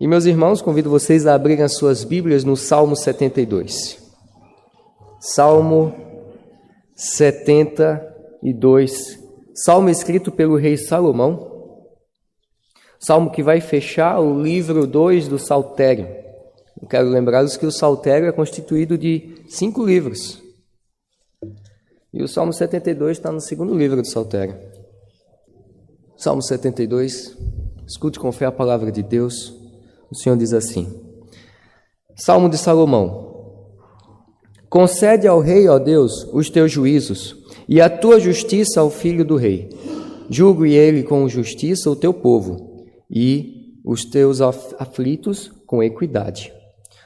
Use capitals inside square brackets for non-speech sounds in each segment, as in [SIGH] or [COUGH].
E meus irmãos, convido vocês a abrirem as suas Bíblias no Salmo 72. Salmo 72, salmo escrito pelo rei Salomão, salmo que vai fechar o livro 2 do Saltério. Eu quero lembrá-los que o Saltério é constituído de cinco livros. E o Salmo 72 está no segundo livro do Saltério. Salmo 72, escute com fé a palavra de Deus. O Senhor diz assim: Salmo de Salomão. Concede ao rei, ó Deus, os teus juízos e a tua justiça ao filho do rei. Julgue ele com justiça o teu povo e os teus aflitos com equidade.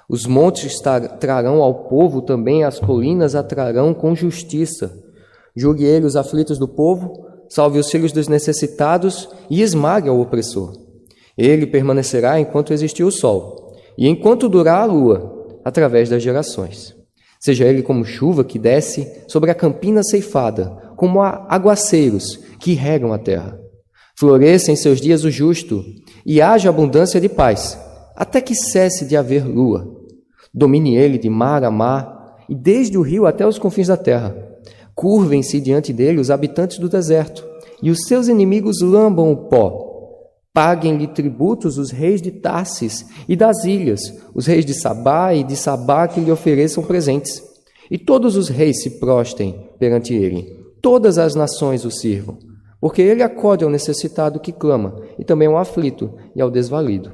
Os montes trarão ao povo também, as colinas atrarão com justiça. Julgue ele os aflitos do povo, salve os filhos dos necessitados e esmague o opressor. Ele permanecerá enquanto existir o sol, e enquanto durar a lua, através das gerações. Seja ele como chuva que desce sobre a campina ceifada, como aguaceiros que regam a terra. Floresça em seus dias o justo, e haja abundância de paz, até que cesse de haver lua. Domine ele de mar a mar, e desde o rio até os confins da terra. Curvem-se diante dele os habitantes do deserto, e os seus inimigos lambam o pó. Paguem-lhe tributos os reis de Tarsis e das ilhas, os reis de Sabá e de Sabá que lhe ofereçam presentes. E todos os reis se prostem perante ele, todas as nações o sirvam, porque ele acode ao necessitado que clama, e também ao aflito e ao desvalido.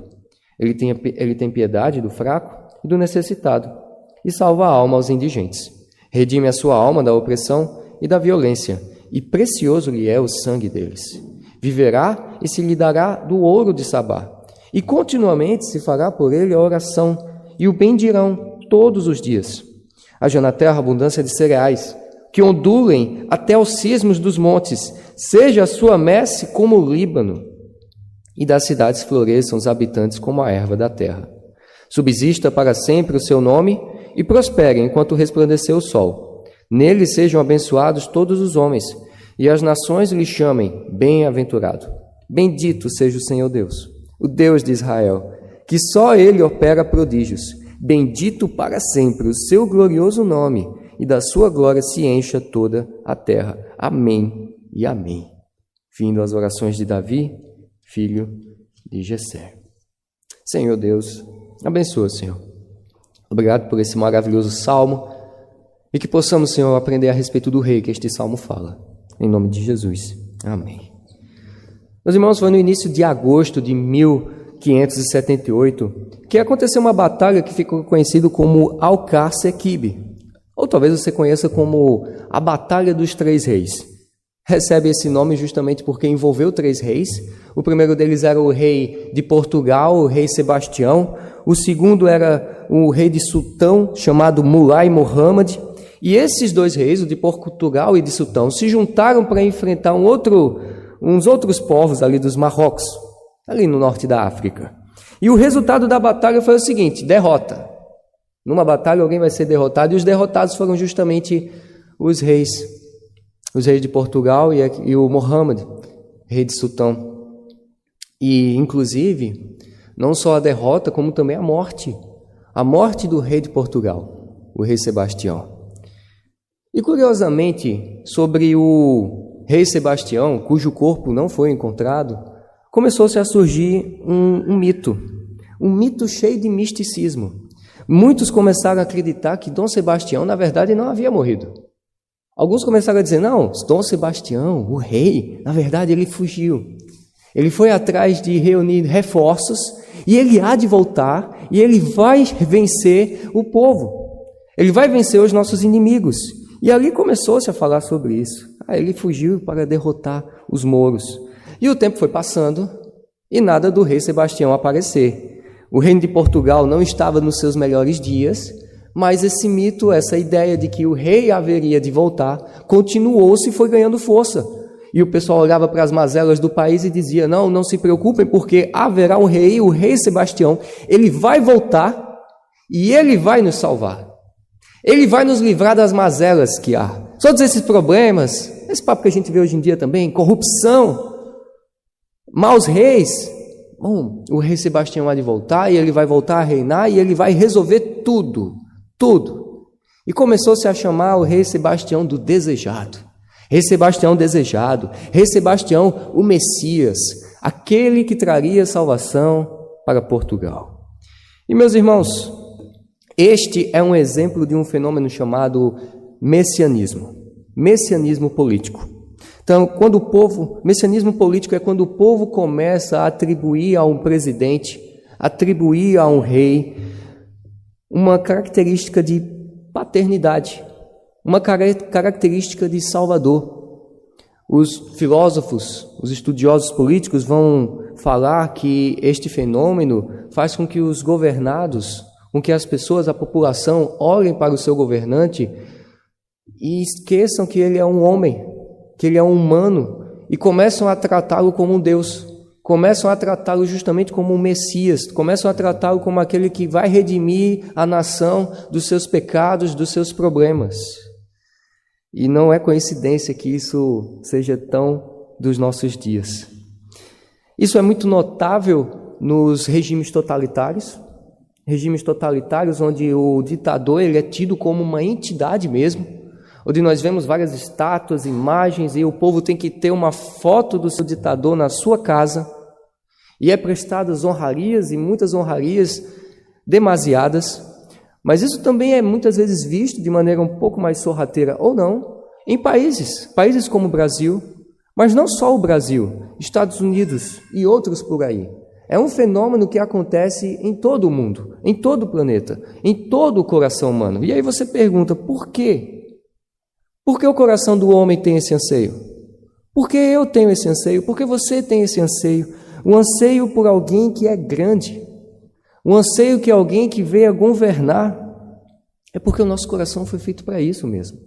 Ele tem, ele tem piedade do fraco e do necessitado, e salva a alma aos indigentes. Redime a sua alma da opressão e da violência, e precioso lhe é o sangue deles. Viverá e se lhe dará do ouro de Sabá. E continuamente se fará por ele a oração, e o bendirão todos os dias. Haja na terra abundância de cereais, que ondulem até os cismos dos montes, seja a sua messe como o Líbano, e das cidades floresçam os habitantes como a erva da terra. Subsista para sempre o seu nome, e prospere enquanto resplandecer o sol. Nele sejam abençoados todos os homens, e as nações lhe chamem bem-aventurado. Bendito seja o Senhor Deus, o Deus de Israel, que só ele opera prodígios. Bendito para sempre o seu glorioso nome, e da sua glória se encha toda a terra. Amém e amém. Vindo as orações de Davi, filho de Jessé. Senhor Deus, abençoa, Senhor. Obrigado por esse maravilhoso salmo e que possamos, Senhor, aprender a respeito do rei que este salmo fala. Em nome de Jesus. Amém. Meus irmãos, foi no início de agosto de 1578 que aconteceu uma batalha que ficou conhecida como Alcácer Quibe, ou talvez você conheça como a Batalha dos Três Reis. Recebe esse nome justamente porque envolveu três reis. O primeiro deles era o rei de Portugal, o rei Sebastião. O segundo era o rei de Sultão, chamado Mulai Muhammad. E esses dois reis, o de Portugal e de Sultão, se juntaram para enfrentar um outro, uns outros povos ali dos Marrocos, ali no norte da África. E o resultado da batalha foi o seguinte: derrota. Numa batalha alguém vai ser derrotado, e os derrotados foram justamente os reis, os reis de Portugal e, e o Mohammed, rei de Sultão. E, inclusive, não só a derrota, como também a morte. A morte do rei de Portugal, o rei Sebastião. E curiosamente, sobre o rei Sebastião, cujo corpo não foi encontrado, começou-se a surgir um, um, mito, um mito cheio de misticismo. Muitos começaram a acreditar que Dom Sebastião, na verdade, não havia morrido. Alguns começaram a dizer: não, Dom Sebastião, o rei, na verdade, ele fugiu. Ele foi atrás de reunir reforços e ele há de voltar e ele vai vencer o povo. Ele vai vencer os nossos inimigos. E ali começou-se a falar sobre isso. Aí ele fugiu para derrotar os mouros. E o tempo foi passando e nada do rei Sebastião aparecer. O reino de Portugal não estava nos seus melhores dias, mas esse mito, essa ideia de que o rei haveria de voltar, continuou-se e foi ganhando força. E o pessoal olhava para as mazelas do país e dizia: Não, não se preocupem, porque haverá um rei, o rei Sebastião, ele vai voltar e ele vai nos salvar. Ele vai nos livrar das mazelas que há. Todos esses problemas, esse papo que a gente vê hoje em dia também, corrupção, maus reis, bom, o rei Sebastião há de voltar e ele vai voltar a reinar e ele vai resolver tudo, tudo. E começou-se a chamar o rei Sebastião do desejado. Rei Sebastião desejado, Rei Sebastião o Messias, aquele que traria salvação para Portugal. E meus irmãos, este é um exemplo de um fenômeno chamado messianismo, messianismo político. Então, quando o povo, messianismo político é quando o povo começa a atribuir a um presidente, atribuir a um rei, uma característica de paternidade, uma característica de Salvador. Os filósofos, os estudiosos políticos vão falar que este fenômeno faz com que os governados, com que as pessoas, a população, olhem para o seu governante e esqueçam que ele é um homem, que ele é um humano e começam a tratá-lo como um Deus, começam a tratá-lo justamente como um Messias, começam a tratá-lo como aquele que vai redimir a nação dos seus pecados, dos seus problemas. E não é coincidência que isso seja tão dos nossos dias. Isso é muito notável nos regimes totalitários, regimes totalitários onde o ditador ele é tido como uma entidade mesmo, onde nós vemos várias estátuas, imagens e o povo tem que ter uma foto do seu ditador na sua casa e é prestadas honrarias e muitas honrarias demasiadas mas isso também é muitas vezes visto de maneira um pouco mais sorrateira ou não em países, países como o Brasil, mas não só o Brasil, Estados Unidos e outros por aí. É um fenômeno que acontece em todo o mundo, em todo o planeta, em todo o coração humano. E aí você pergunta, por quê? Por que o coração do homem tem esse anseio? Por que eu tenho esse anseio? Por que você tem esse anseio? O anseio por alguém que é grande, o anseio que alguém que venha governar é porque o nosso coração foi feito para isso mesmo.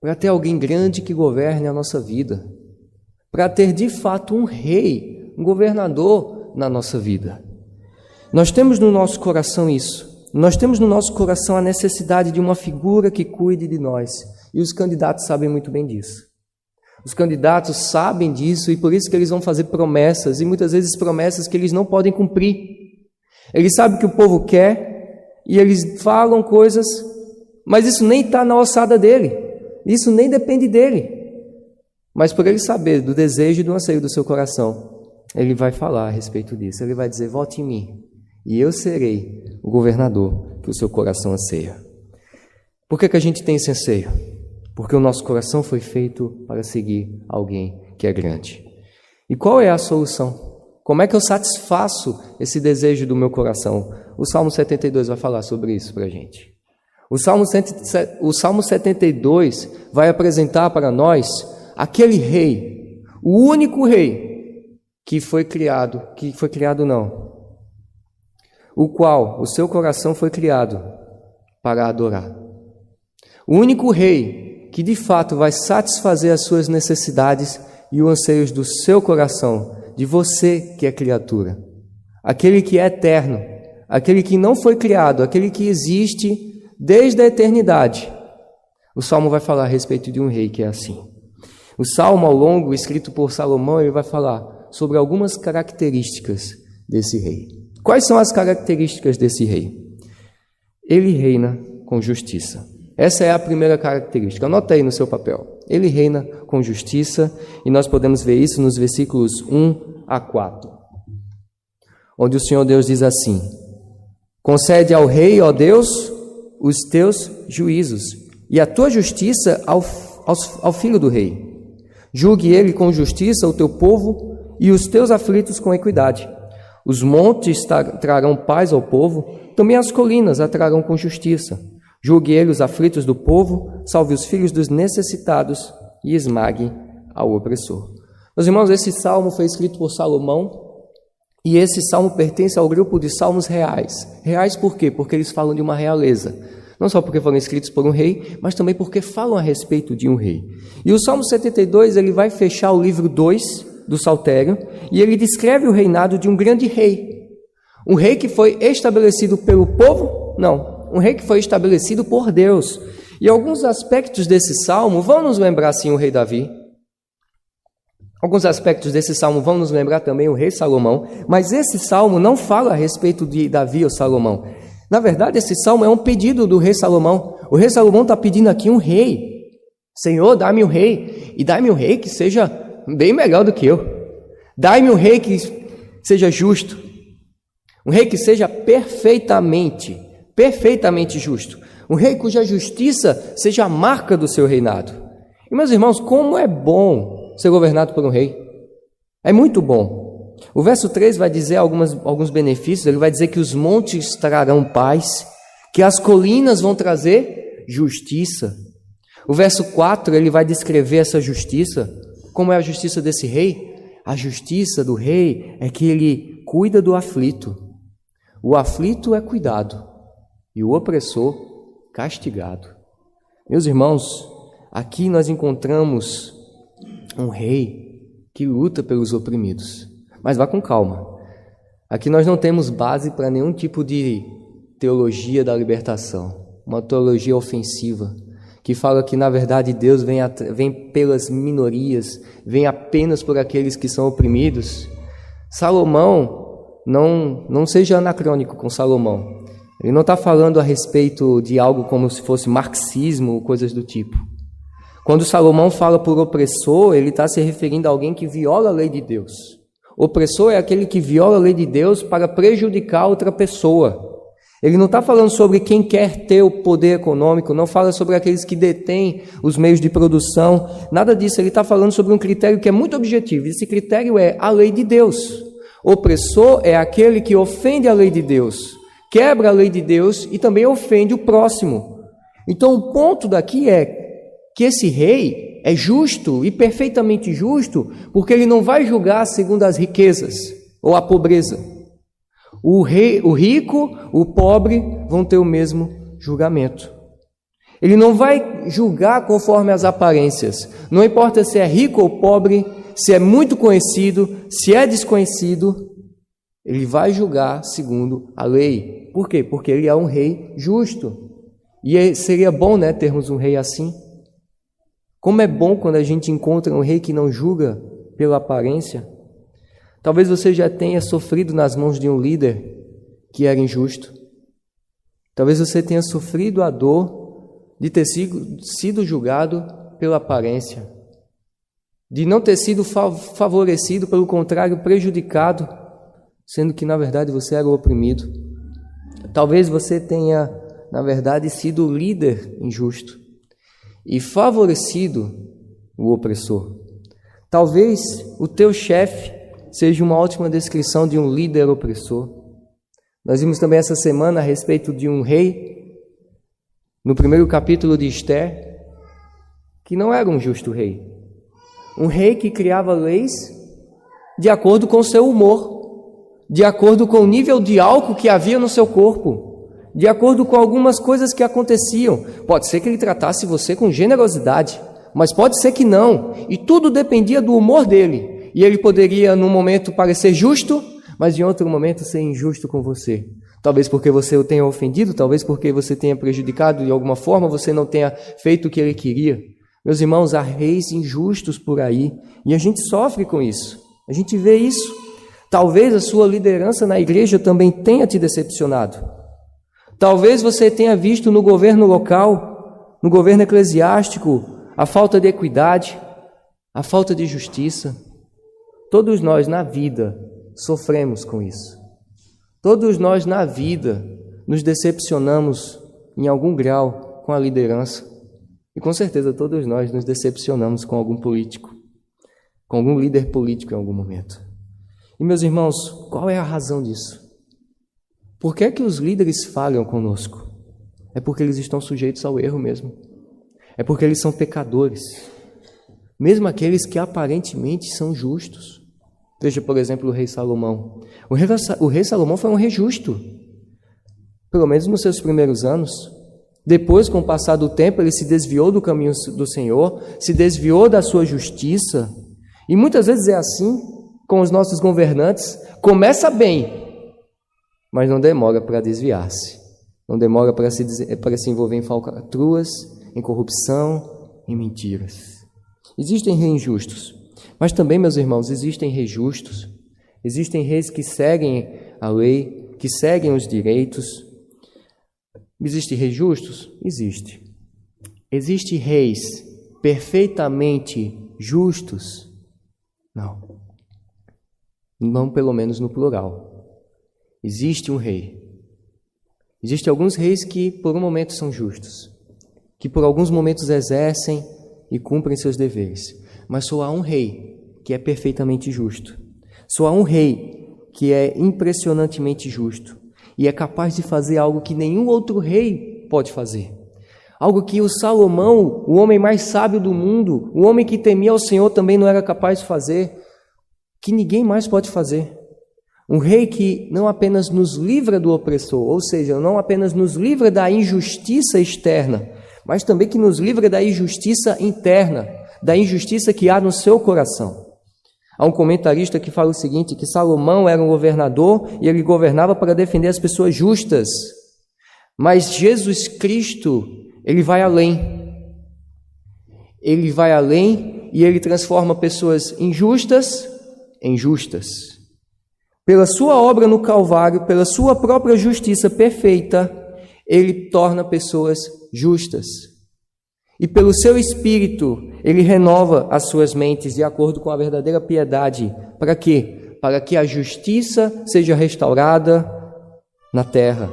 Para ter alguém grande que governe a nossa vida. Para ter de fato um rei, um governador na nossa vida. Nós temos no nosso coração isso. Nós temos no nosso coração a necessidade de uma figura que cuide de nós. E os candidatos sabem muito bem disso. Os candidatos sabem disso e por isso que eles vão fazer promessas, e muitas vezes promessas que eles não podem cumprir. Eles sabem que o povo quer e eles falam coisas, mas isso nem está na ossada dele, isso nem depende dele. Mas por ele saber do desejo e do anseio do seu coração, ele vai falar a respeito disso. Ele vai dizer: Volte em mim, e eu serei o governador que o seu coração anseia. Por que, que a gente tem esse anseio? Porque o nosso coração foi feito para seguir alguém que é grande. E qual é a solução? Como é que eu satisfaço esse desejo do meu coração? O Salmo 72 vai falar sobre isso para a gente. O Salmo, o Salmo 72 vai apresentar para nós aquele rei, o único rei que foi criado, que foi criado não, o qual o seu coração foi criado para adorar. O único rei que de fato vai satisfazer as suas necessidades e os anseios do seu coração de você que é criatura, aquele que é eterno, aquele que não foi criado, aquele que existe desde a eternidade. O salmo vai falar a respeito de um rei que é assim. O salmo ao longo, escrito por Salomão, ele vai falar sobre algumas características desse rei. Quais são as características desse rei? Ele reina com justiça. Essa é a primeira característica. Anota aí no seu papel. Ele reina com justiça e nós podemos ver isso nos versículos 1 a 4, onde o Senhor Deus diz assim: Concede ao rei, ó Deus, os teus juízos e a tua justiça ao, ao, ao filho do rei. Julgue ele com justiça o teu povo e os teus aflitos com equidade. Os montes trarão paz ao povo, também as colinas a trarão com justiça. Julgue ele os aflitos do povo, salve os filhos dos necessitados e esmague ao opressor. Meus irmãos, esse salmo foi escrito por Salomão e esse salmo pertence ao grupo de salmos reais. Reais por quê? Porque eles falam de uma realeza. Não só porque foram escritos por um rei, mas também porque falam a respeito de um rei. E o Salmo 72 ele vai fechar o livro 2 do Saltério e ele descreve o reinado de um grande rei. Um rei que foi estabelecido pelo povo? Não, um rei que foi estabelecido por Deus. E alguns aspectos desse salmo vão nos lembrar, sim, o rei Davi. Alguns aspectos desse salmo vão nos lembrar também o rei Salomão, mas esse salmo não fala a respeito de Davi ou Salomão. Na verdade, esse salmo é um pedido do rei Salomão. O rei Salomão está pedindo aqui um rei. Senhor, dá-me um rei, e dá-me um rei que seja bem melhor do que eu. Dá-me um rei que seja justo, um rei que seja perfeitamente, perfeitamente justo, um rei cuja justiça seja a marca do seu reinado. E meus irmãos, como é bom ser governado por um rei. É muito bom. O verso 3 vai dizer algumas, alguns benefícios, ele vai dizer que os montes trarão paz, que as colinas vão trazer justiça. O verso 4 ele vai descrever essa justiça. Como é a justiça desse rei? A justiça do rei é que ele cuida do aflito. O aflito é cuidado e o opressor castigado. Meus irmãos, aqui nós encontramos um rei que luta pelos oprimidos. Mas vá com calma. Aqui nós não temos base para nenhum tipo de teologia da libertação, uma teologia ofensiva, que fala que na verdade Deus vem, vem pelas minorias, vem apenas por aqueles que são oprimidos. Salomão, não, não seja anacrônico com Salomão. Ele não está falando a respeito de algo como se fosse marxismo ou coisas do tipo. Quando Salomão fala por opressor, ele está se referindo a alguém que viola a lei de Deus. Opressor é aquele que viola a lei de Deus para prejudicar outra pessoa. Ele não está falando sobre quem quer ter o poder econômico, não fala sobre aqueles que detêm os meios de produção, nada disso. Ele está falando sobre um critério que é muito objetivo. Esse critério é a lei de Deus. Opressor é aquele que ofende a lei de Deus, quebra a lei de Deus e também ofende o próximo. Então, o ponto daqui é que esse rei é justo e perfeitamente justo, porque ele não vai julgar segundo as riquezas ou a pobreza. O, rei, o rico, o pobre vão ter o mesmo julgamento. Ele não vai julgar conforme as aparências. Não importa se é rico ou pobre, se é muito conhecido, se é desconhecido, ele vai julgar segundo a lei. Por quê? Porque ele é um rei justo. E é, seria bom, né, termos um rei assim. Como é bom quando a gente encontra um rei que não julga pela aparência. Talvez você já tenha sofrido nas mãos de um líder que era injusto. Talvez você tenha sofrido a dor de ter sido, julgado pela aparência, de não ter sido favorecido, pelo contrário, prejudicado, sendo que na verdade você era o oprimido. Talvez você tenha, na verdade, sido o líder injusto e favorecido o opressor. Talvez o teu chefe seja uma ótima descrição de um líder opressor. Nós vimos também essa semana a respeito de um rei, no primeiro capítulo de Esther, que não era um justo rei. Um rei que criava leis de acordo com seu humor, de acordo com o nível de álcool que havia no seu corpo de acordo com algumas coisas que aconteciam. Pode ser que ele tratasse você com generosidade, mas pode ser que não. E tudo dependia do humor dele. E ele poderia, num momento, parecer justo, mas em outro momento ser injusto com você. Talvez porque você o tenha ofendido, talvez porque você tenha prejudicado de alguma forma, você não tenha feito o que ele queria. Meus irmãos, há reis injustos por aí e a gente sofre com isso. A gente vê isso. Talvez a sua liderança na igreja também tenha te decepcionado. Talvez você tenha visto no governo local, no governo eclesiástico, a falta de equidade, a falta de justiça. Todos nós na vida sofremos com isso. Todos nós na vida nos decepcionamos em algum grau com a liderança. E com certeza todos nós nos decepcionamos com algum político, com algum líder político em algum momento. E meus irmãos, qual é a razão disso? Por que é que os líderes falham conosco? É porque eles estão sujeitos ao erro mesmo. É porque eles são pecadores. Mesmo aqueles que aparentemente são justos. Veja, por exemplo, o rei Salomão. O rei, o rei Salomão foi um rei justo. Pelo menos nos seus primeiros anos. Depois, com o passar do tempo, ele se desviou do caminho do Senhor, se desviou da sua justiça. E muitas vezes é assim com os nossos governantes. Começa bem, mas não demora para desviar-se, não demora para se, para se envolver em falcatruas, em corrupção, em mentiras. Existem reis injustos, Mas também, meus irmãos, existem reis justos, existem reis que seguem a lei, que seguem os direitos. Existem reis justos? Existe. Existem reis perfeitamente justos? Não. Não, pelo menos no plural. Existe um rei. Existem alguns reis que, por um momento, são justos, que por alguns momentos exercem e cumprem seus deveres. Mas só há um rei que é perfeitamente justo. Só há um rei que é impressionantemente justo e é capaz de fazer algo que nenhum outro rei pode fazer. Algo que o Salomão, o homem mais sábio do mundo, o homem que temia ao Senhor, também não era capaz de fazer, que ninguém mais pode fazer. Um rei que não apenas nos livra do opressor, ou seja, não apenas nos livra da injustiça externa, mas também que nos livra da injustiça interna, da injustiça que há no seu coração. Há um comentarista que fala o seguinte: que Salomão era um governador e ele governava para defender as pessoas justas. Mas Jesus Cristo, ele vai além. Ele vai além e ele transforma pessoas injustas em justas. Pela sua obra no Calvário, pela sua própria justiça perfeita, ele torna pessoas justas. E pelo seu espírito, ele renova as suas mentes de acordo com a verdadeira piedade. Para quê? Para que a justiça seja restaurada na terra,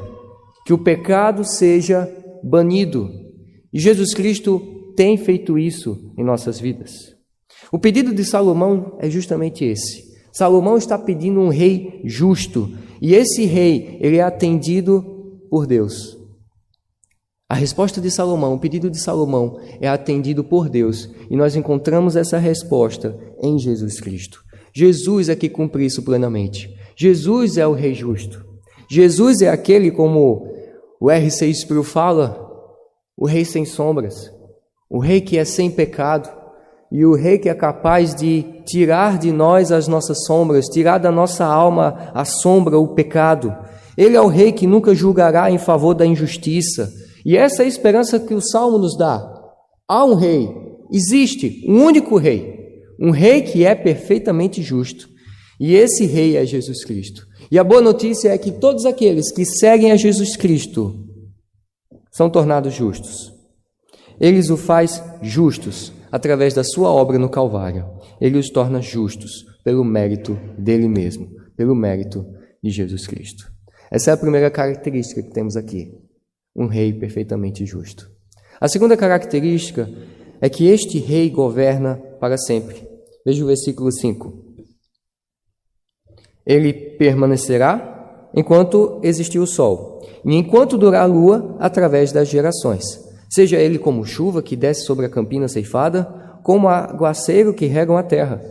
que o pecado seja banido. E Jesus Cristo tem feito isso em nossas vidas. O pedido de Salomão é justamente esse. Salomão está pedindo um rei justo, e esse rei, ele é atendido por Deus. A resposta de Salomão, o pedido de Salomão é atendido por Deus e nós encontramos essa resposta em Jesus Cristo. Jesus é que cumpre isso plenamente. Jesus é o Rei justo. Jesus é aquele, como o R6 Sproul fala, o Rei sem sombras, o Rei que é sem pecado e o Rei que é capaz de tirar de nós as nossas sombras, tirar da nossa alma a sombra, o pecado. Ele é o Rei que nunca julgará em favor da injustiça e essa é a esperança que o Salmo nos dá. Há um rei, existe um único rei, um rei que é perfeitamente justo. E esse rei é Jesus Cristo. E a boa notícia é que todos aqueles que seguem a Jesus Cristo são tornados justos. Eles o faz justos através da sua obra no Calvário. Ele os torna justos pelo mérito dele mesmo, pelo mérito de Jesus Cristo. Essa é a primeira característica que temos aqui um rei perfeitamente justo. A segunda característica é que este rei governa para sempre. Veja o versículo 5. Ele permanecerá enquanto existir o sol, e enquanto durar a lua, através das gerações. Seja ele como chuva que desce sobre a campina ceifada, como aguaceiro que regam a terra.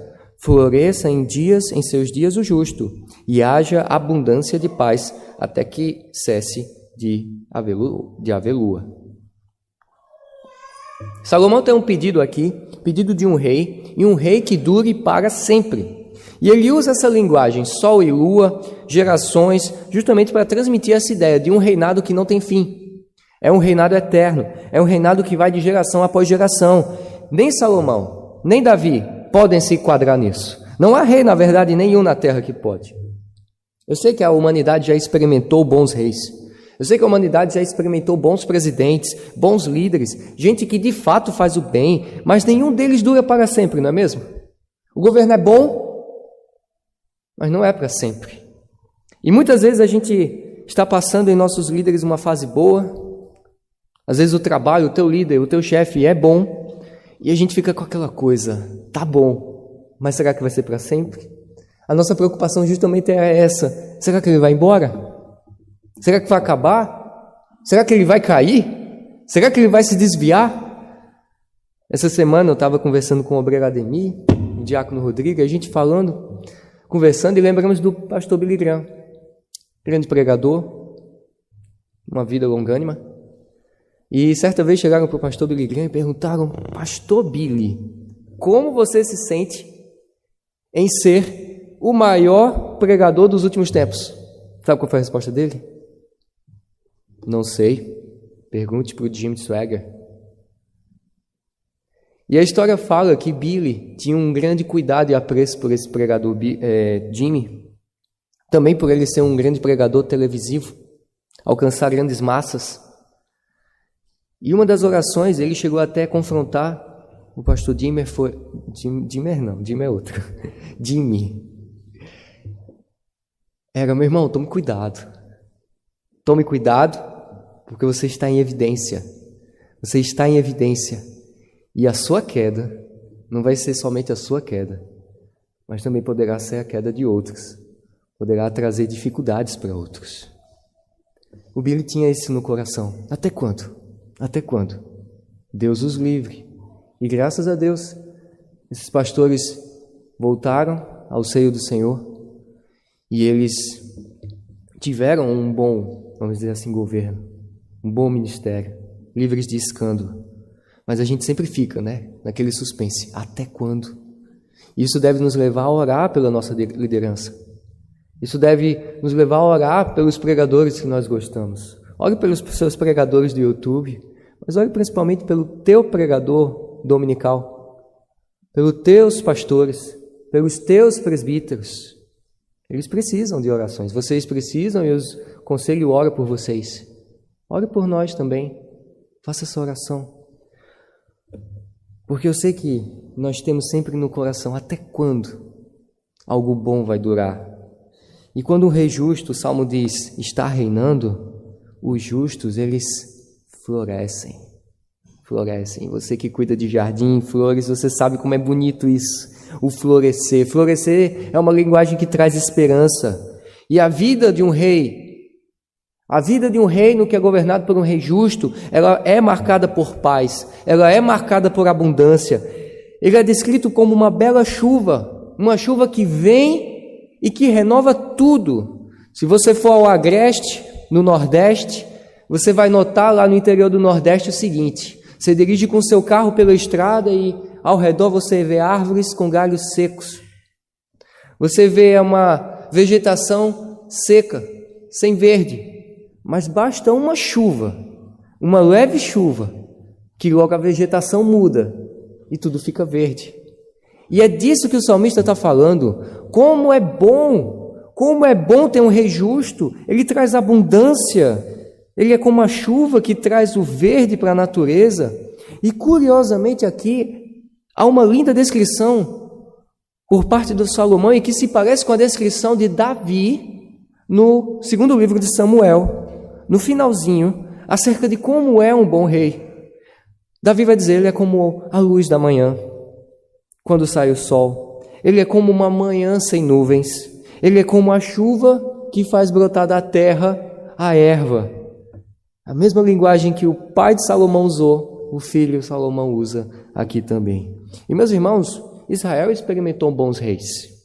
Floresça em dias, em seus dias o justo, e haja abundância de paz, até que cesse de haver, de haver lua. Salomão tem um pedido aqui, pedido de um rei, e um rei que dure para sempre. E ele usa essa linguagem, sol e lua, gerações, justamente para transmitir essa ideia de um reinado que não tem fim. É um reinado eterno, é um reinado que vai de geração após geração. Nem Salomão, nem Davi podem se enquadrar nisso. Não há rei, na verdade, nenhum na terra que pode. Eu sei que a humanidade já experimentou bons reis, eu sei que a humanidade já experimentou bons presidentes, bons líderes, gente que de fato faz o bem, mas nenhum deles dura para sempre, não é mesmo? O governo é bom, mas não é para sempre. E muitas vezes a gente está passando em nossos líderes uma fase boa, às vezes o trabalho, o teu líder, o teu chefe é bom, e a gente fica com aquela coisa, tá bom, mas será que vai ser para sempre? A nossa preocupação justamente é essa: será que ele vai embora? Será que vai acabar? Será que ele vai cair? Será que ele vai se desviar? Essa semana eu estava conversando com o obreiro Ademir, o diácono Rodrigo, a gente falando, conversando e lembramos do pastor Billy Graham, grande pregador, uma vida longânima. E certa vez chegaram para o pastor Billy Graham e perguntaram: Pastor Billy, como você se sente em ser o maior pregador dos últimos tempos? Sabe qual foi a resposta dele? Não sei. Pergunte para o Jim Swagger. E a história fala que Billy tinha um grande cuidado e apreço por esse pregador é, Jimmy, também por ele ser um grande pregador televisivo, alcançar grandes massas. E uma das orações ele chegou até a confrontar o pastor Dimmer foi não, Dimmer é outro. [LAUGHS] Jimmy. Era meu irmão, tome cuidado. Tome cuidado, porque você está em evidência. Você está em evidência. E a sua queda não vai ser somente a sua queda, mas também poderá ser a queda de outros. Poderá trazer dificuldades para outros. O Billy tinha isso no coração. Até quando? Até quando? Deus os livre. E graças a Deus, esses pastores voltaram ao seio do Senhor e eles tiveram um bom, vamos dizer assim, governo, um bom ministério, livres de escândalo. Mas a gente sempre fica, né, naquele suspense. Até quando? Isso deve nos levar a orar pela nossa liderança. Isso deve nos levar a orar pelos pregadores que nós gostamos. Ore pelos seus pregadores do YouTube, mas ore principalmente pelo teu pregador dominical, pelos teus pastores, pelos teus presbíteros. Eles precisam de orações. Vocês precisam e o conselho ora por vocês. Ore por nós também. Faça essa oração. Porque eu sei que nós temos sempre no coração até quando algo bom vai durar. E quando o rei justo, o salmo diz, está reinando, os justos, eles florescem. Florescem. Você que cuida de jardim, flores, você sabe como é bonito isso. O florescer. Florescer é uma linguagem que traz esperança. E a vida de um rei a vida de um reino que é governado por um rei justo, ela é marcada por paz, ela é marcada por abundância. Ele é descrito como uma bela chuva, uma chuva que vem e que renova tudo. Se você for ao Agreste, no Nordeste, você vai notar lá no interior do Nordeste o seguinte: você dirige com seu carro pela estrada e ao redor você vê árvores com galhos secos. Você vê uma vegetação seca, sem verde. Mas basta uma chuva, uma leve chuva, que logo a vegetação muda e tudo fica verde. E é disso que o salmista está falando. Como é bom, como é bom ter um rei justo, ele traz abundância, ele é como a chuva que traz o verde para a natureza. E curiosamente aqui há uma linda descrição por parte do Salomão e que se parece com a descrição de Davi no segundo livro de Samuel no finalzinho, acerca de como é um bom rei. Davi vai dizer: ele é como a luz da manhã, quando sai o sol. Ele é como uma manhã sem nuvens. Ele é como a chuva que faz brotar da terra a erva. A mesma linguagem que o pai de Salomão usou, o filho Salomão usa aqui também. E meus irmãos, Israel experimentou bons reis.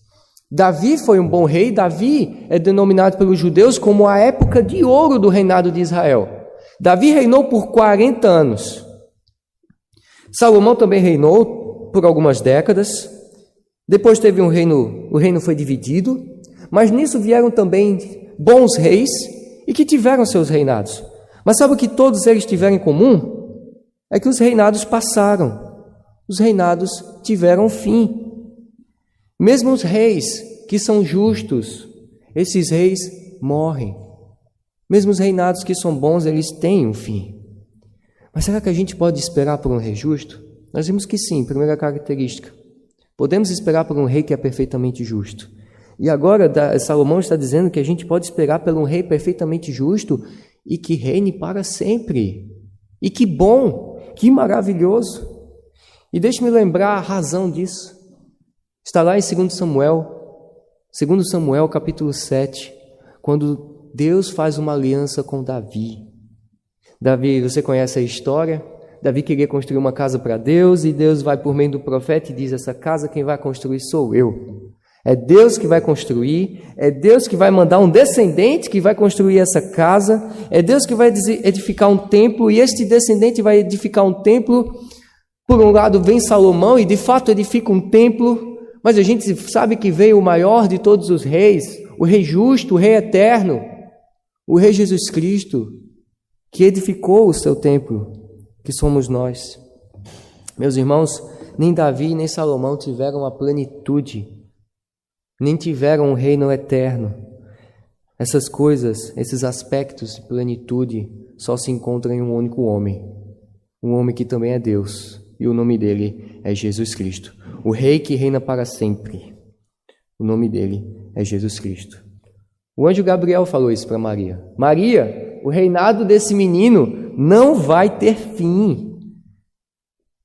Davi foi um bom rei. Davi é denominado pelos judeus como a época de ouro do reinado de Israel. Davi reinou por 40 anos. Salomão também reinou por algumas décadas. Depois teve um reino, o reino foi dividido, mas nisso vieram também bons reis e que tiveram seus reinados. Mas sabe o que todos eles tiveram em comum? É que os reinados passaram. Os reinados tiveram fim. Mesmo os reis que são justos, esses reis morrem. Mesmo os reinados que são bons, eles têm um fim. Mas será que a gente pode esperar por um rei justo? Nós vimos que sim, primeira característica. Podemos esperar por um rei que é perfeitamente justo. E agora Salomão está dizendo que a gente pode esperar por um rei perfeitamente justo e que reine para sempre. E que bom, que maravilhoso. E deixe-me lembrar a razão disso. Está lá em 2 Samuel, 2 Samuel capítulo 7, quando Deus faz uma aliança com Davi. Davi, você conhece a história? Davi queria construir uma casa para Deus e Deus vai por meio do profeta e diz: Essa casa quem vai construir sou eu. É Deus que vai construir, é Deus que vai mandar um descendente que vai construir essa casa, é Deus que vai edificar um templo e este descendente vai edificar um templo. Por um lado vem Salomão e de fato edifica um templo mas a gente sabe que veio o maior de todos os reis, o Rei justo, o Rei eterno, o Rei Jesus Cristo, que edificou o seu templo, que somos nós. Meus irmãos, nem Davi, nem Salomão tiveram a plenitude, nem tiveram um reino eterno. Essas coisas, esses aspectos de plenitude, só se encontram em um único homem, um homem que também é Deus, e o nome dele é Jesus Cristo, o Rei que reina para sempre. O nome dele é Jesus Cristo. O anjo Gabriel falou isso para Maria: Maria, o reinado desse menino não vai ter fim.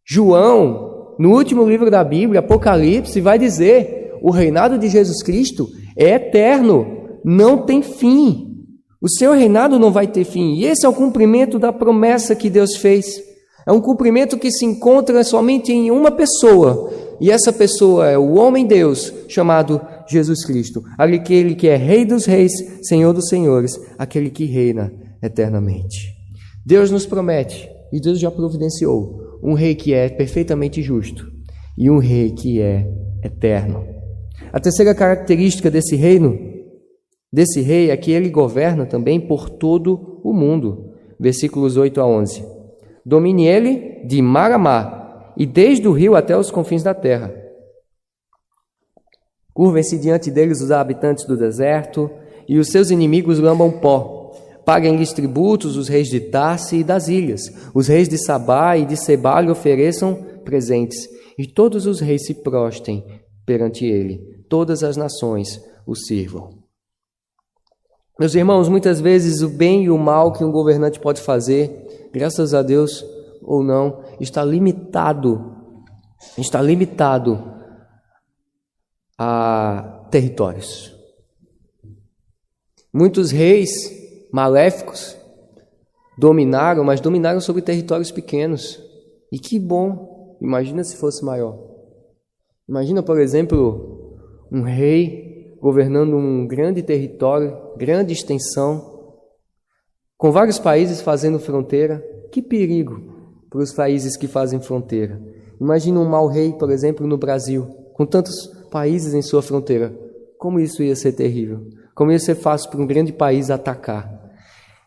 João, no último livro da Bíblia, Apocalipse, vai dizer: o reinado de Jesus Cristo é eterno, não tem fim. O seu reinado não vai ter fim. E esse é o cumprimento da promessa que Deus fez. É um cumprimento que se encontra somente em uma pessoa. E essa pessoa é o homem Deus, chamado Jesus Cristo. Aquele que é Rei dos Reis, Senhor dos Senhores, aquele que reina eternamente. Deus nos promete, e Deus já providenciou, um rei que é perfeitamente justo e um rei que é eterno. A terceira característica desse reino, desse rei, é que ele governa também por todo o mundo. Versículos 8 a 11. Domine ele de mar a mar, e desde o rio até os confins da terra. Curvem-se diante deles os habitantes do deserto, e os seus inimigos lambam pó. Paguem-lhes tributos os reis de Tarse e das ilhas. Os reis de Sabá e de Seba lhe ofereçam presentes. E todos os reis se prostem perante ele. Todas as nações o sirvam. Meus irmãos, muitas vezes o bem e o mal que um governante pode fazer, graças a Deus ou não, está limitado, está limitado a territórios. Muitos reis maléficos dominaram, mas dominaram sobre territórios pequenos. E que bom! Imagina se fosse maior. Imagina, por exemplo, um rei governando um grande território, grande extensão, com vários países fazendo fronteira. Que perigo para os países que fazem fronteira. Imagina um mau rei, por exemplo, no Brasil, com tantos países em sua fronteira. Como isso ia ser terrível? Como ia ser fácil para um grande país atacar?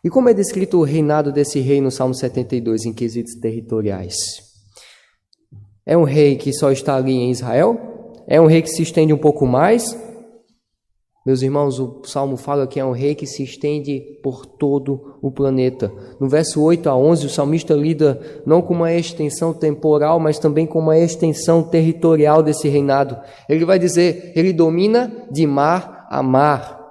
E como é descrito o reinado desse rei no Salmo 72 em quesitos territoriais? É um rei que só está ali em Israel? É um rei que se estende um pouco mais? Meus irmãos, o Salmo fala que é um rei que se estende por todo o planeta. No verso 8 a 11, o salmista lida não com uma extensão temporal, mas também com uma extensão territorial desse reinado. Ele vai dizer: ele domina de mar a mar.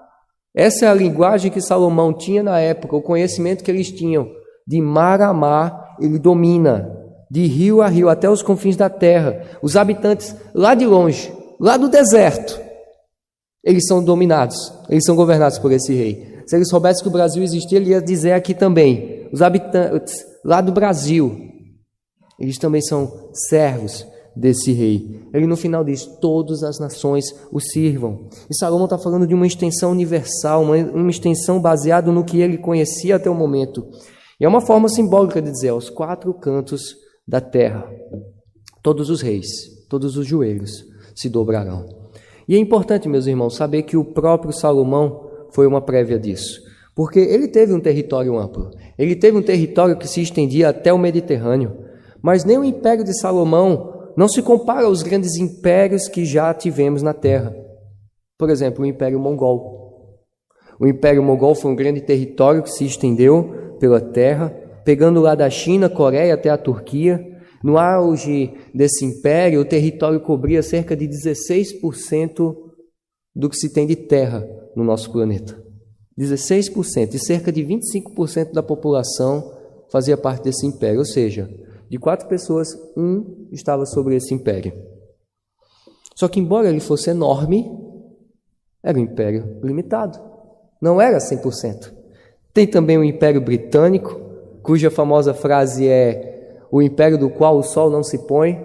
Essa é a linguagem que Salomão tinha na época, o conhecimento que eles tinham. De mar a mar, ele domina, de rio a rio, até os confins da terra. Os habitantes lá de longe, lá do deserto, eles são dominados, eles são governados por esse rei. Se ele soubesse que o Brasil existia, ele ia dizer aqui também: os habitantes lá do Brasil, eles também são servos desse rei. Ele no final diz: Todas as nações o sirvam. E Salomão está falando de uma extensão universal, uma, uma extensão baseada no que ele conhecia até o momento. E é uma forma simbólica de dizer: aos quatro cantos da terra, todos os reis, todos os joelhos se dobrarão. E é importante, meus irmãos, saber que o próprio Salomão foi uma prévia disso. Porque ele teve um território amplo, ele teve um território que se estendia até o Mediterrâneo, mas nem o império de Salomão não se compara aos grandes impérios que já tivemos na Terra. Por exemplo, o Império Mongol. O Império Mongol foi um grande território que se estendeu pela terra, pegando lá da China, Coreia até a Turquia. No auge desse império, o território cobria cerca de 16% do que se tem de terra no nosso planeta. 16%, e cerca de 25% da população fazia parte desse império, ou seja, de quatro pessoas, um estava sobre esse império. Só que, embora ele fosse enorme, era um império limitado. Não era 100%. Tem também o Império Britânico, cuja famosa frase é: O império do qual o sol não se põe,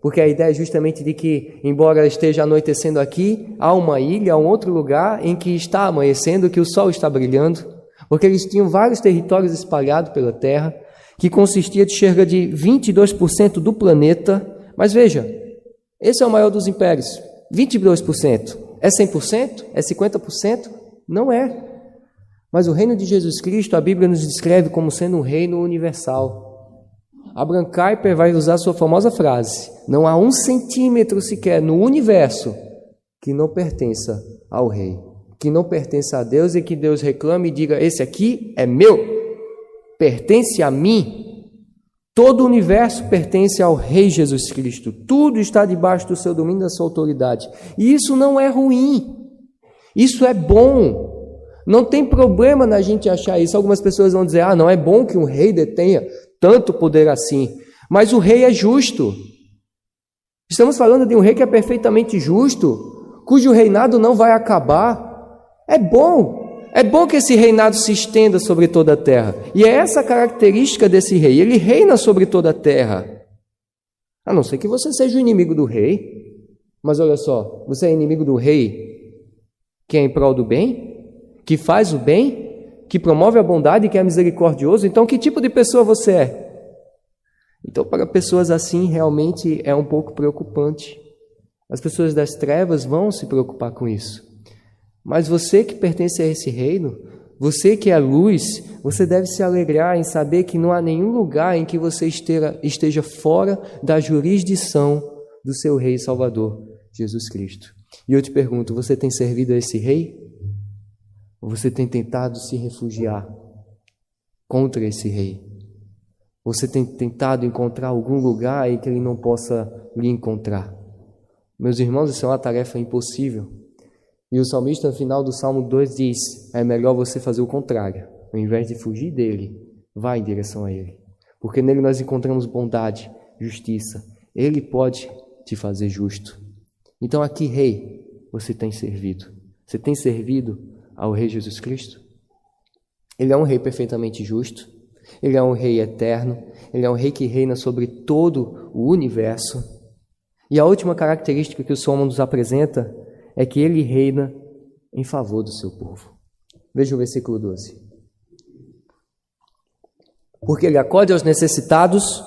porque a ideia é justamente de que, embora esteja anoitecendo aqui, há uma ilha, um outro lugar em que está amanhecendo, que o sol está brilhando, porque eles tinham vários territórios espalhados pela terra, que consistia de cerca de 22% do planeta. Mas veja, esse é o maior dos impérios. 22%. É 100%? É 50%? Não é. Mas o reino de Jesus Cristo, a Bíblia nos descreve como sendo um reino universal. Abraham Kuyper vai usar sua famosa frase: Não há um centímetro sequer no universo que não pertença ao rei, que não pertença a Deus e que Deus reclame e diga: Esse aqui é meu, pertence a mim. Todo o universo pertence ao Rei Jesus Cristo. Tudo está debaixo do seu domínio, da sua autoridade. E isso não é ruim. Isso é bom. Não tem problema na gente achar isso. Algumas pessoas vão dizer: ah, não é bom que um rei detenha tanto poder assim. Mas o rei é justo. Estamos falando de um rei que é perfeitamente justo, cujo reinado não vai acabar. É bom. É bom que esse reinado se estenda sobre toda a terra. E é essa a característica desse rei. Ele reina sobre toda a terra. A não ser que você seja o inimigo do rei. Mas olha só, você é inimigo do rei que é em prol do bem, que faz o bem, que promove a bondade, que é misericordioso. Então, que tipo de pessoa você é? Então, para pessoas assim, realmente é um pouco preocupante. As pessoas das trevas vão se preocupar com isso. Mas você que pertence a esse reino, você que é luz, você deve se alegrar em saber que não há nenhum lugar em que você esteja, fora da jurisdição do seu Rei Salvador, Jesus Cristo. E eu te pergunto: você tem servido a esse rei? Você tem tentado se refugiar contra esse rei? Você tem tentado encontrar algum lugar em que ele não possa lhe encontrar? Meus irmãos, isso é uma tarefa impossível. E o salmista, no final do Salmo 2, diz: é melhor você fazer o contrário. Ao invés de fugir dele, vá em direção a ele. Porque nele nós encontramos bondade, justiça. Ele pode te fazer justo. Então, a que rei você tem servido? Você tem servido ao Rei Jesus Cristo? Ele é um rei perfeitamente justo, ele é um rei eterno, ele é um rei que reina sobre todo o universo. E a última característica que o Salmo nos apresenta é que ele reina em favor do seu povo. Veja o versículo 12. Porque ele acode aos necessitados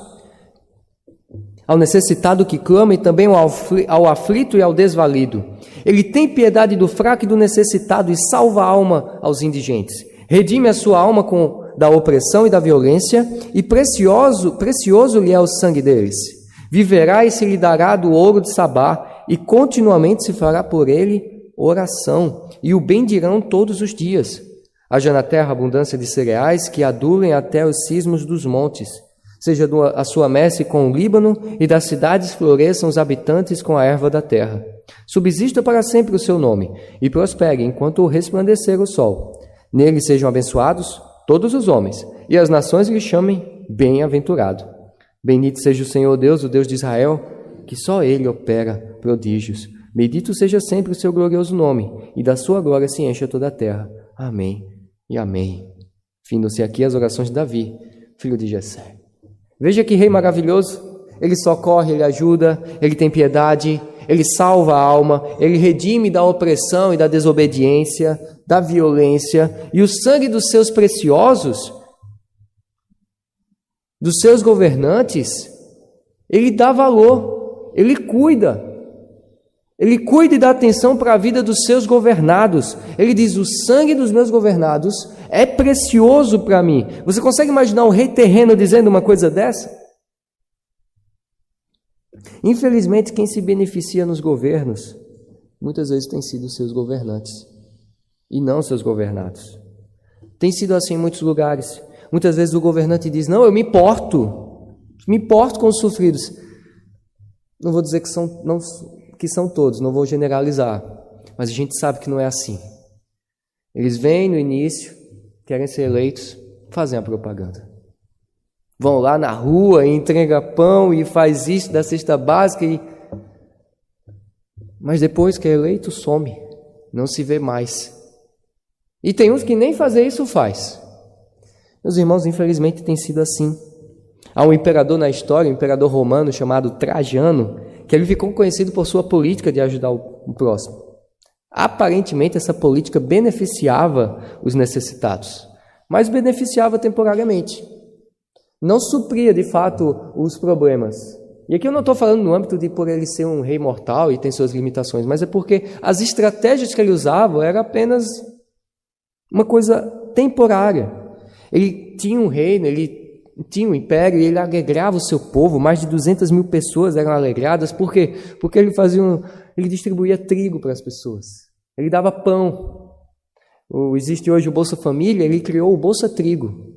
ao necessitado que clama e também ao aflito e ao desvalido. Ele tem piedade do fraco e do necessitado e salva a alma aos indigentes. Redime a sua alma com da opressão e da violência, e precioso, precioso lhe é o sangue deles. Viverá e se lhe dará do ouro de Sabá, e continuamente se fará por ele oração, e o bendirão todos os dias. Haja na terra abundância de cereais que adurem até os cismos dos montes seja a sua messe com o Líbano, e das cidades floresçam os habitantes com a erva da terra. Subsista para sempre o seu nome, e prospere enquanto resplandecer o sol. Nele sejam abençoados todos os homens, e as nações lhe chamem bem-aventurado. Bendito seja o Senhor Deus, o Deus de Israel, que só ele opera prodígios. Bendito seja sempre o seu glorioso nome, e da sua glória se encha toda a terra. Amém e amém. Findam-se aqui as orações de Davi, filho de Jessé. Veja que rei maravilhoso. Ele socorre, ele ajuda, ele tem piedade, ele salva a alma, ele redime da opressão e da desobediência, da violência, e o sangue dos seus preciosos, dos seus governantes, ele dá valor, ele cuida. Ele cuida e dá atenção para a vida dos seus governados. Ele diz: O sangue dos meus governados é precioso para mim. Você consegue imaginar um rei terreno dizendo uma coisa dessa? Infelizmente, quem se beneficia nos governos muitas vezes tem sido seus governantes e não seus governados. Tem sido assim em muitos lugares. Muitas vezes o governante diz: Não, eu me importo, me importo com os sofridos. Não vou dizer que são, não, que são todos, não vou generalizar, mas a gente sabe que não é assim. Eles vêm no início, querem ser eleitos, fazem a propaganda. Vão lá na rua e entrega pão e faz isso da cesta básica e mas depois que é eleito some, não se vê mais. E tem uns que nem fazer isso faz. Meus irmãos, infelizmente tem sido assim. Há um imperador na história, um imperador romano chamado Trajano, que ele ficou conhecido por sua política de ajudar o próximo. Aparentemente, essa política beneficiava os necessitados, mas beneficiava temporariamente. Não supria de fato os problemas. E aqui eu não estou falando no âmbito de por ele ser um rei mortal e tem suas limitações, mas é porque as estratégias que ele usava eram apenas uma coisa temporária. Ele tinha um reino, ele tinha um império e ele alegrava o seu povo, mais de 200 mil pessoas eram alegradas, por quê? Porque ele fazia um, ele distribuía trigo para as pessoas, ele dava pão. O, existe hoje o Bolsa Família, ele criou o Bolsa Trigo.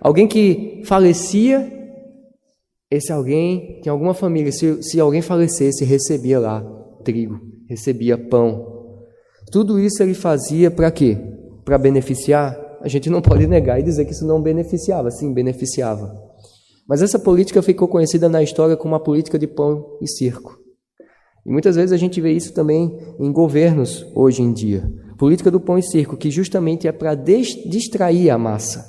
Alguém que falecia, esse alguém, que alguma família, se, se alguém falecesse, recebia lá trigo, recebia pão. Tudo isso ele fazia para quê? Para beneficiar a gente não pode negar e dizer que isso não beneficiava, sim, beneficiava. Mas essa política ficou conhecida na história como a política de pão e circo. E muitas vezes a gente vê isso também em governos hoje em dia. Política do pão e circo, que justamente é para distrair a massa.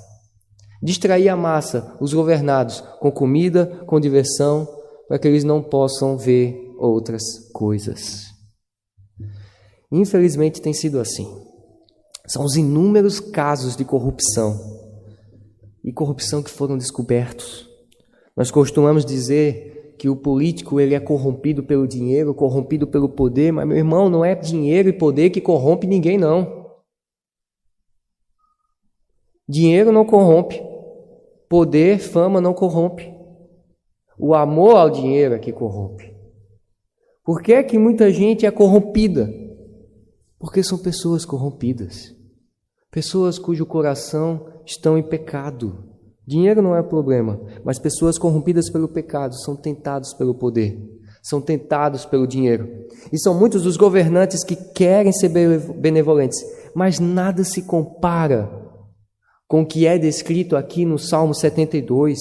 Distrair a massa, os governados, com comida, com diversão, para que eles não possam ver outras coisas. Infelizmente tem sido assim. São os inúmeros casos de corrupção e corrupção que foram descobertos. Nós costumamos dizer que o político ele é corrompido pelo dinheiro, corrompido pelo poder, mas meu irmão, não é dinheiro e poder que corrompe ninguém não. Dinheiro não corrompe, poder, fama não corrompe. O amor ao dinheiro é que corrompe. Por que é que muita gente é corrompida? Porque são pessoas corrompidas. Pessoas cujo coração estão em pecado. Dinheiro não é problema, mas pessoas corrompidas pelo pecado são tentados pelo poder, são tentados pelo dinheiro. E são muitos os governantes que querem ser benevolentes, mas nada se compara com o que é descrito aqui no Salmo 72.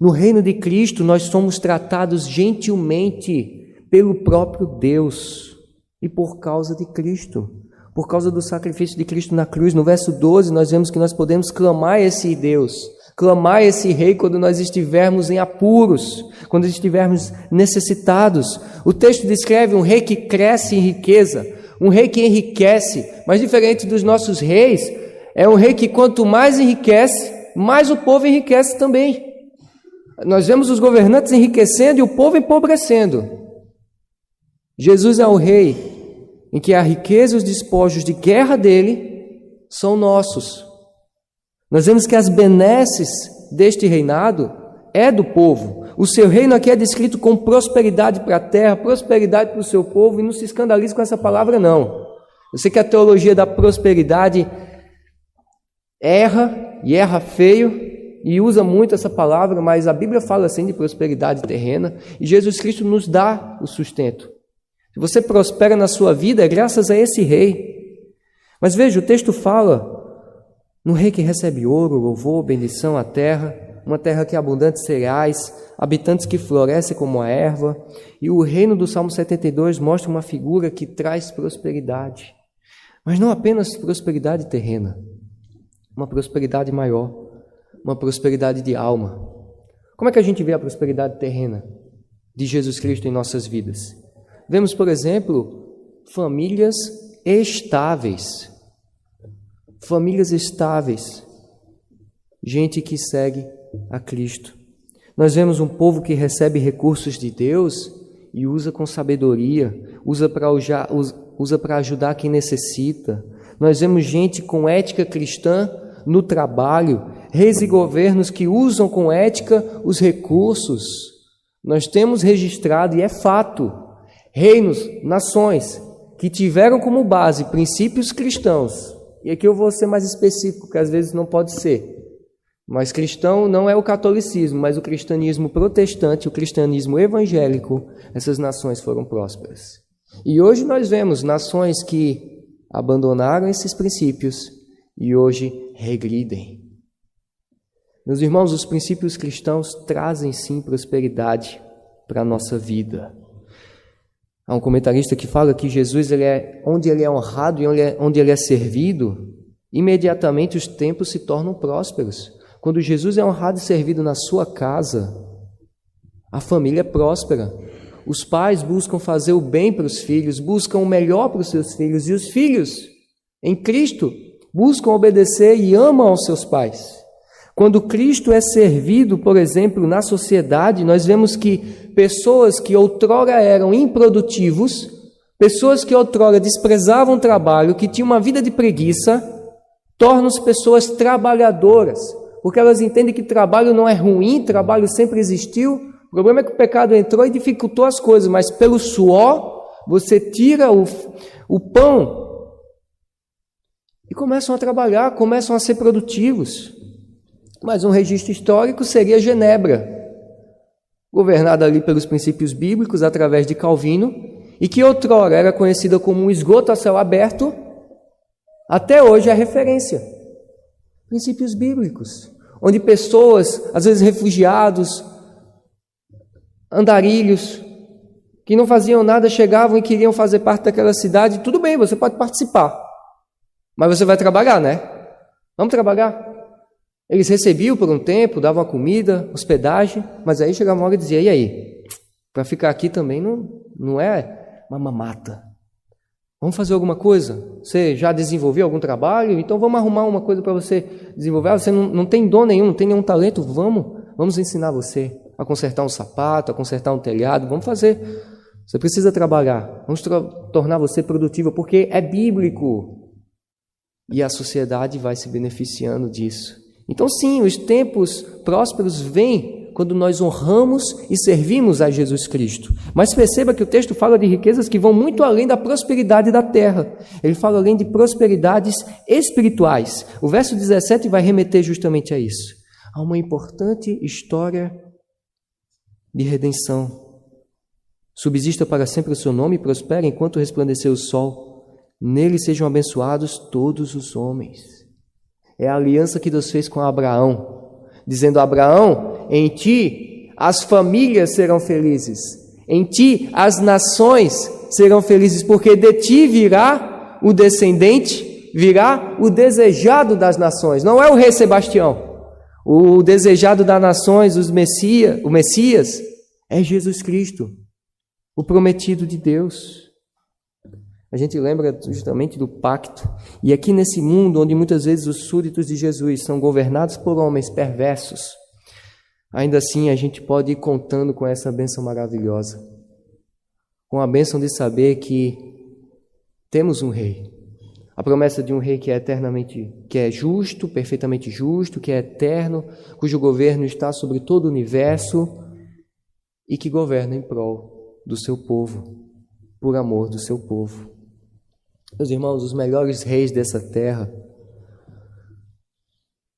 No reino de Cristo, nós somos tratados gentilmente pelo próprio Deus e por causa de Cristo por causa do sacrifício de Cristo na cruz. No verso 12, nós vemos que nós podemos clamar esse Deus, clamar esse Rei quando nós estivermos em apuros, quando estivermos necessitados. O texto descreve um rei que cresce em riqueza, um rei que enriquece, mas diferente dos nossos reis, é um rei que quanto mais enriquece, mais o povo enriquece também. Nós vemos os governantes enriquecendo e o povo empobrecendo. Jesus é o rei em que a riqueza e os despojos de guerra dele são nossos. Nós vemos que as benesses deste reinado é do povo. O seu reino aqui é descrito com prosperidade para a terra, prosperidade para o seu povo, e não se escandalize com essa palavra, não. Eu sei que a teologia da prosperidade erra e erra feio e usa muito essa palavra, mas a Bíblia fala assim de prosperidade terrena e Jesus Cristo nos dá o sustento. Se você prospera na sua vida, é graças a esse rei. Mas veja, o texto fala no rei que recebe ouro, louvor, bendição à terra, uma terra que é abundante cereais, habitantes que florescem como a erva. E o reino do Salmo 72 mostra uma figura que traz prosperidade. Mas não apenas prosperidade terrena, uma prosperidade maior, uma prosperidade de alma. Como é que a gente vê a prosperidade terrena de Jesus Cristo em nossas vidas? Vemos, por exemplo, famílias estáveis. Famílias estáveis. Gente que segue a Cristo. Nós vemos um povo que recebe recursos de Deus e usa com sabedoria, usa para usa para ajudar quem necessita. Nós vemos gente com ética cristã no trabalho, reis e governos que usam com ética os recursos. Nós temos registrado, e é fato, reinos, nações que tiveram como base princípios cristãos. E aqui eu vou ser mais específico, que às vezes não pode ser. Mas cristão não é o catolicismo, mas o cristianismo protestante, o cristianismo evangélico, essas nações foram prósperas. E hoje nós vemos nações que abandonaram esses princípios e hoje regridem. Meus irmãos, os princípios cristãos trazem sim prosperidade para a nossa vida. Há um comentarista que fala que Jesus, ele é, onde ele é honrado e onde, é, onde ele é servido, imediatamente os tempos se tornam prósperos. Quando Jesus é honrado e servido na sua casa, a família é próspera. Os pais buscam fazer o bem para os filhos, buscam o melhor para os seus filhos, e os filhos, em Cristo, buscam obedecer e amam aos seus pais. Quando Cristo é servido, por exemplo, na sociedade, nós vemos que pessoas que outrora eram improdutivos, pessoas que outrora desprezavam o trabalho, que tinham uma vida de preguiça, tornam-se pessoas trabalhadoras, porque elas entendem que trabalho não é ruim, trabalho sempre existiu. O problema é que o pecado entrou e dificultou as coisas, mas pelo suor você tira o, o pão e começam a trabalhar, começam a ser produtivos. Mas um registro histórico seria Genebra, governada ali pelos princípios bíblicos através de Calvino, e que outrora era conhecida como um esgoto a céu aberto, até hoje é referência. Princípios bíblicos, onde pessoas, às vezes refugiados, andarilhos, que não faziam nada, chegavam e queriam fazer parte daquela cidade, tudo bem, você pode participar. Mas você vai trabalhar, né? Vamos trabalhar. Eles recebiam por um tempo, davam comida, hospedagem, mas aí chegava uma hora e dizia: e aí? Para ficar aqui também não, não é uma mamata. Vamos fazer alguma coisa? Você já desenvolveu algum trabalho? Então vamos arrumar uma coisa para você desenvolver. Ah, você não, não tem dom nenhum, não tem nenhum talento? Vamos, vamos ensinar você a consertar um sapato, a consertar um telhado. Vamos fazer. Você precisa trabalhar. Vamos tornar você produtivo, porque é bíblico e a sociedade vai se beneficiando disso. Então, sim, os tempos prósperos vêm quando nós honramos e servimos a Jesus Cristo. Mas perceba que o texto fala de riquezas que vão muito além da prosperidade da terra. Ele fala além de prosperidades espirituais. O verso 17 vai remeter justamente a isso. Há uma importante história de redenção. Subsista para sempre o seu nome e prospere enquanto resplandecer o sol. Nele sejam abençoados todos os homens. É a aliança que Deus fez com Abraão, dizendo: Abraão, em ti as famílias serão felizes, em ti as nações serão felizes, porque de ti virá o descendente, virá o desejado das nações. Não é o rei Sebastião, o desejado das nações, os Messias, o Messias é Jesus Cristo, o prometido de Deus. A gente lembra justamente do pacto. E aqui nesse mundo, onde muitas vezes os súditos de Jesus são governados por homens perversos, ainda assim a gente pode ir contando com essa bênção maravilhosa. Com a bênção de saber que temos um rei. A promessa de um rei que é eternamente, que é justo, perfeitamente justo, que é eterno, cujo governo está sobre todo o universo e que governa em prol do seu povo, por amor do seu povo. Meus irmãos, os melhores reis dessa terra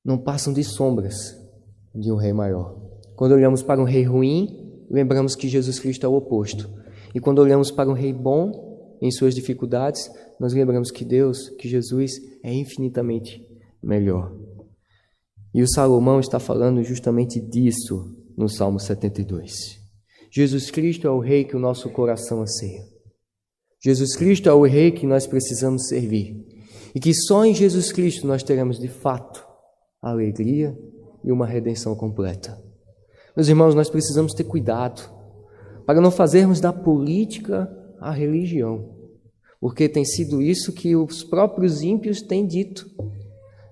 não passam de sombras de um rei maior. Quando olhamos para um rei ruim, lembramos que Jesus Cristo é o oposto. E quando olhamos para um rei bom em suas dificuldades, nós lembramos que Deus, que Jesus é infinitamente melhor. E o Salomão está falando justamente disso no Salmo 72. Jesus Cristo é o rei que o nosso coração anseia. Jesus Cristo é o Rei que nós precisamos servir. E que só em Jesus Cristo nós teremos de fato alegria e uma redenção completa. Meus irmãos, nós precisamos ter cuidado para não fazermos da política a religião, porque tem sido isso que os próprios ímpios têm dito.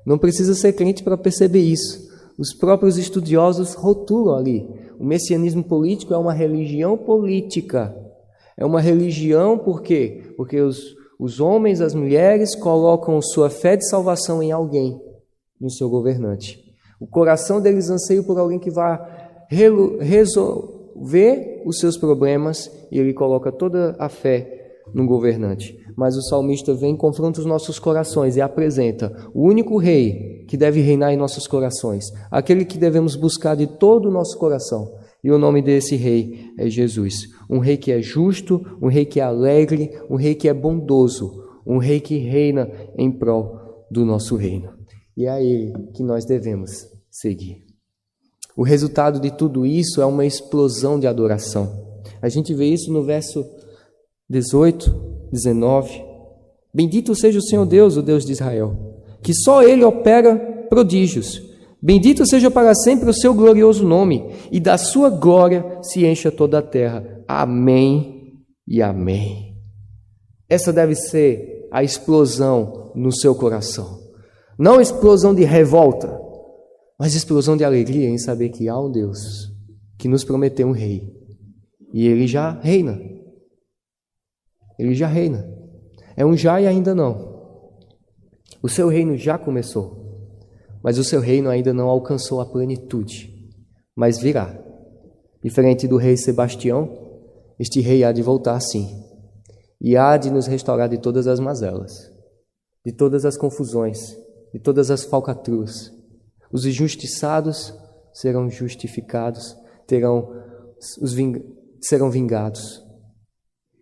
Não precisa ser crente para perceber isso. Os próprios estudiosos rotulam ali. O messianismo político é uma religião política é uma religião, por quê? Porque os, os homens, as mulheres colocam sua fé de salvação em alguém, no seu governante. O coração deles anseia por alguém que vá resolver os seus problemas e ele coloca toda a fé no governante. Mas o salmista vem e confronta os nossos corações e apresenta o único rei que deve reinar em nossos corações, aquele que devemos buscar de todo o nosso coração. E o nome desse rei é Jesus. Um rei que é justo, um rei que é alegre, um rei que é bondoso, um rei que reina em prol do nosso reino. E é a ele que nós devemos seguir. O resultado de tudo isso é uma explosão de adoração. A gente vê isso no verso 18, 19. Bendito seja o Senhor Deus, o Deus de Israel, que só ele opera prodígios Bendito seja para sempre o seu glorioso nome, e da sua glória se encha toda a terra. Amém e amém. Essa deve ser a explosão no seu coração. Não explosão de revolta, mas explosão de alegria em saber que há um Deus que nos prometeu um rei. E ele já reina. Ele já reina. É um já e ainda não. O seu reino já começou. Mas o seu reino ainda não alcançou a plenitude, mas virá. Diferente do rei Sebastião, este rei há de voltar sim, e há de nos restaurar de todas as mazelas, de todas as confusões, de todas as falcatruas. Os injustiçados serão justificados, terão os ving serão vingados.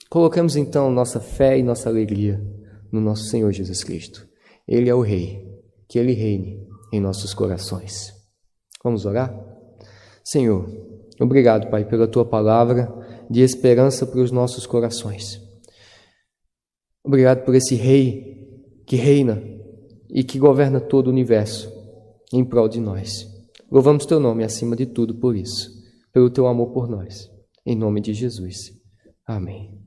Colocamos então nossa fé e nossa alegria no nosso Senhor Jesus Cristo. Ele é o Rei, que Ele reine em nossos corações. Vamos orar? Senhor, obrigado, Pai, pela tua palavra de esperança para os nossos corações. Obrigado por esse Rei que reina e que governa todo o universo em prol de nós. Louvamos teu nome acima de tudo por isso, pelo teu amor por nós. Em nome de Jesus. Amém.